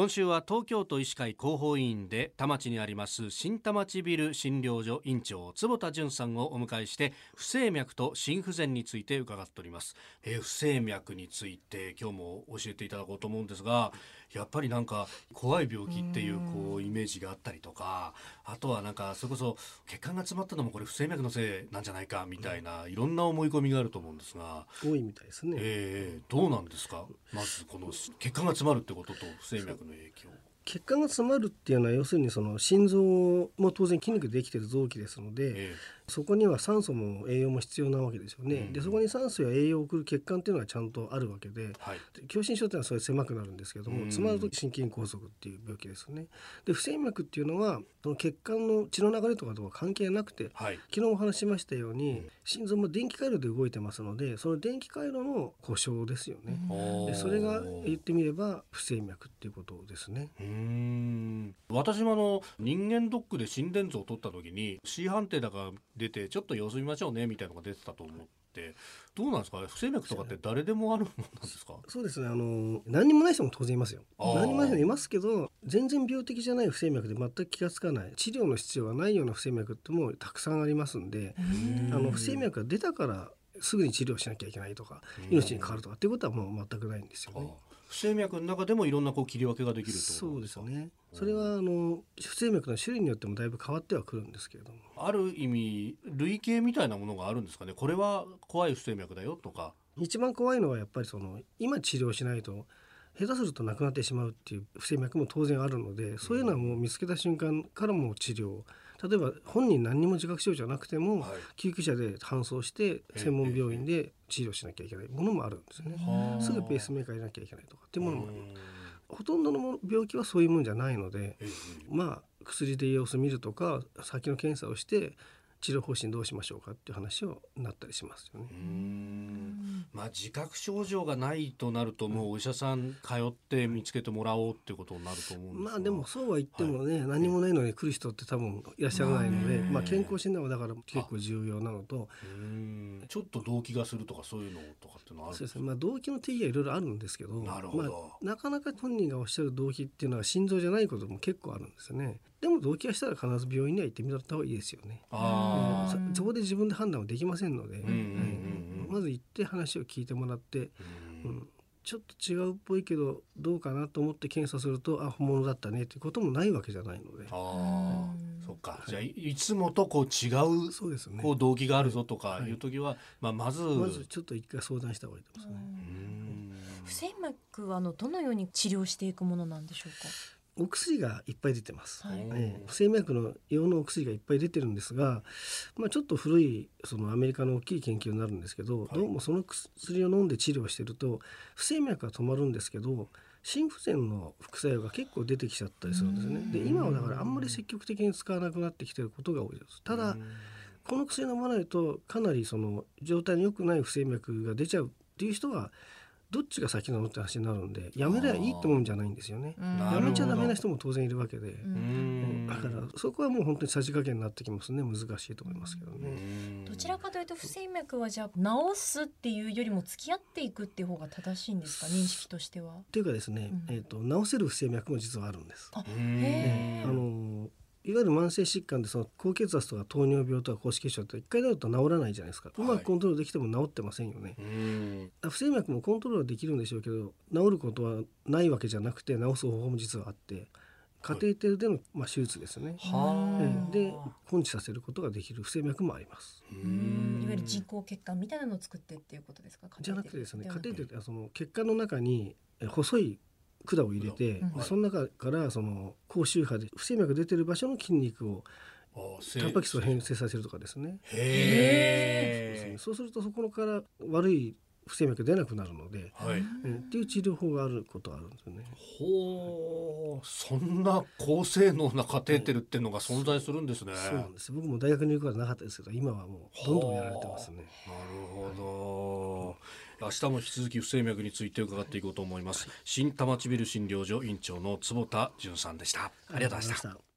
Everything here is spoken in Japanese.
今週は東京都医師会広報委員で田町にあります新田町ビル診療所院長坪田淳さんをお迎えして不整脈と心不全について伺っております、えー、不整脈について今日も教えていただこうと思うんですがやっぱりなんか怖い病気っていうこうイメージがあったりとかあとはなんかそれこそ血管が詰まったのもこれ不整脈のせいなんじゃないかみたいないろんな思い込みがあると思うんですが多いみたいですね、えー、どうなんですか？まずこの血管が詰まるってことと不整脈の影響血管が詰まるっていうのは要するにその心臓も当然筋肉でできてる臓器ですので、ええ、そこには酸素も栄養も必要なわけですよね、うん、でそこに酸素や栄養を送る血管っていうのがちゃんとあるわけで、はい、狭心症っていうのはそれ狭くなるんですけども、うん、詰まると心筋梗塞っていう病気ですね。で不整脈っていうのはその血管の血の流れとかとは関係なくて、はい、昨日お話しましたように、うん、心臓も電気回路で動いてますのでその電気回路の故障ですよね。でそれが言ってみれば不整脈っていうことですね。私もあの人間ドックで心電図を取った時に C 判定だから出てちょっと様子見ましょうねみたいなのが出てたと思って。どうなんですか？不整脈とかって誰でもあるもんなんですか？そうですね。あの何にもない人も当然いますよ。何にもない人もいますけど全然病的じゃない不整脈で全く気が付かない。治療の必要がないような不整脈ってもたくさんありますんであの不整脈が出たからすぐに治療しなきゃいけないとか命に変わるとかっていうことはもう全くないんですよね。不整脈の中でもいろんなこう切り分けができるそうですよね。それはあの不整脈の種類によってもだいぶ変わってはくるんですけれども。ある意味類型みたいなものがあるんですかね。これは怖い不整脈だよとか。一番怖いのはやっぱりその今治療しないと下手すると亡くなってしまうっていう不整脈も当然あるのでそういうのはもう見つけた瞬間からも治療例えば本人何にも自覚症状なくても、はい、救急車で搬送して専門病院で治療しなきゃいけないものもあるんですね。すぐペースメーカー入れなきゃいけないとかっていうものもある。ほとんどの病気はそういうもんじゃないので、まあ薬で様子見るとか先の検査をして治療方針どうしましょうかっていう話をなったりしますよね。まあ自覚症状がないとなるともうお医者さん通って見つけてもらおうっていうことになると思うんですまあでもそうは言ってもね、はい、何もないのに来る人って多分いらっしゃらないので、まあ健康診断はだから結構重要なのと。ちょっと動機がするとかそういうのとかっていうのはあるそうですね。まあ動機の定義はいろいろあるんですけどなるほど、まあ、なかなか本人がおっしゃる動機っていうのは心臓じゃないことも結構あるんですよね。でも動機がしたら必ず病院には行ってみた方がいいですよね。あそそこで自分で判断はできませんので、まず行って話を聞いてもらって、うん、ちょっと違うっぽいけどどうかなと思って検査するとあ本物だったねということもないわけじゃないので。あそっか、じゃあいつもとこう違うそうです、ね、こう動機があるぞとかい。う時は、はい、まあ、まずまずちょっと一回相談した方がいいと思いますね。不整脈はあのどのように治療していくものなんでしょうか？お薬がいっぱい出てます、はい、えー、不整脈の用のお薬がいっぱい出てるんですが、まあ、ちょっと古いそのアメリカの大きい研究になるんですけど、はい、どうもその薬を飲んで治療してると不整脈が止まるんですけど心不全の副作用が結構出てきちゃったりするんですね。で今はだからあんまり積極的に使わなくなってきてることが多いです。ただこの薬飲まないとかなりその状態の良くない不整脈が出ちゃうっていう人はどっちが先なのって話になるんでやめりゃいいってもんじゃないんですよね。やめちゃダメな人も当然いるわけで、だからそこはもう本当にさじ加減になってきますね。難しいと思いますけどね。どちらかというと不整脈はじゃあ治すっていうよりも付き合っていくっていう方が正しいんですか？認識としては。というかですね、うん、えっ、ー、と治せる不整脈も実はあるんです。あ、へえ。あのいわゆる慢性疾患でその高血圧とか糖尿病とか高脂血症って一回なると治らないじゃないですか、うまくコントロールできても治ってませんよね、不整脈もコントロールできるんでしょうけど治ることはないわけじゃなくて治す方法も実はあってカテーテルでの、まあ、手術ですね、はい、で根治させることができる不整脈もあります。いわゆる人工血管みたいなのを作ってっていうことですか？じゃなくてですねカテーテルってその血管の中に細い管を入れて、うん、その中からその高周波で不整脈出てる場所の筋肉をタンパク質を変性させるとかですね。へそうするとそこから悪い不整脈出なくなるので、はい、っていう治療法があることあるんですよね。ほう、そんな高性能なカテーテルっていうのが存在するんですね。そうなんです。僕も大学に行くからなかったですけど、今はもうどんどんやられてますね。なるほど。明日も引き続き不整脈について伺っていこうと思います。新玉ちビル診療所院長の坪田淳さんでした。ありがとうございました。